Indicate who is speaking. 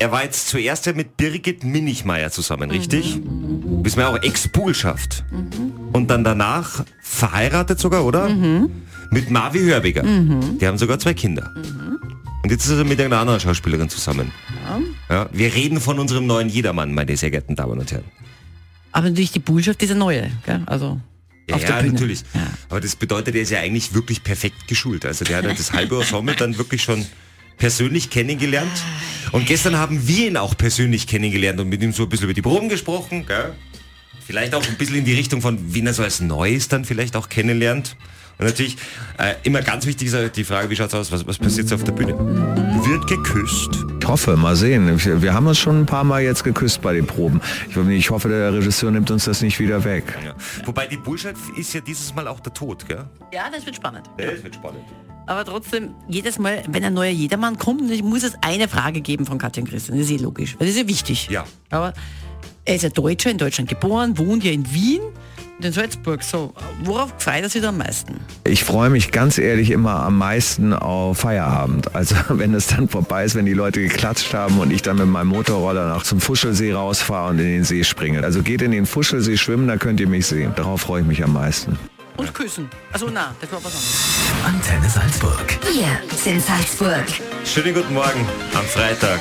Speaker 1: Er war jetzt zuerst ja mit Birgit Minichmeier zusammen, richtig? Mhm. Wissen wir auch Ex-Poolschaft. Mhm. Und dann danach verheiratet sogar, oder? Mhm. Mit Marvi Hörbiger. Mhm. Die haben sogar zwei Kinder. Mhm. Und jetzt ist er mit einer anderen Schauspielerin zusammen. Ja. ja. Wir reden von unserem neuen Jedermann, meine sehr geehrten Damen und Herren.
Speaker 2: Aber natürlich die Botschaft ist eine neue, gell? Also
Speaker 1: ja, ja natürlich. Ja. Aber das bedeutet, er ist ja eigentlich wirklich perfekt geschult. Also der hat ja das halbe Ensemble dann wirklich schon persönlich kennengelernt. Und gestern haben wir ihn auch persönlich kennengelernt und mit ihm so ein bisschen über die Proben gesprochen. Gell? Vielleicht auch ein bisschen in die Richtung von, wie er so als Neues dann vielleicht auch kennenlernt. Und natürlich äh, immer ganz wichtig ist die Frage, wie schaut es aus, was, was passiert auf der Bühne? Wird geküsst?
Speaker 3: Ich hoffe, mal sehen. Wir haben uns schon ein paar Mal jetzt geküsst bei den Proben. Ich, ich hoffe, der Regisseur nimmt uns das nicht wieder weg.
Speaker 1: Ja. Wobei die Bullshit ist ja dieses Mal auch der Tod, gell?
Speaker 2: Ja, das wird spannend.
Speaker 1: Ja, das wird spannend.
Speaker 2: Aber trotzdem, jedes Mal, wenn ein neuer Jedermann kommt, muss es eine Frage geben von Katja und Christian. Das ist eh logisch, weil das ist ja wichtig.
Speaker 1: Ja.
Speaker 2: Aber er ist ja Deutscher, in Deutschland geboren, wohnt ja in Wien in Salzburg. So, worauf freut er sich am meisten?
Speaker 3: Ich freue mich ganz ehrlich immer am meisten auf Feierabend. Also wenn es dann vorbei ist, wenn die Leute geklatscht haben und ich dann mit meinem Motorroller nach zum Fuschelsee rausfahre und in den See springe. Also geht in den Fuschelsee schwimmen, da könnt ihr mich sehen. Darauf freue ich mich am meisten.
Speaker 2: Und küssen. Also na, das war was
Speaker 4: anderes. Antenne Salzburg.
Speaker 5: Wir sind Salzburg.
Speaker 1: Schönen guten Morgen am Freitag.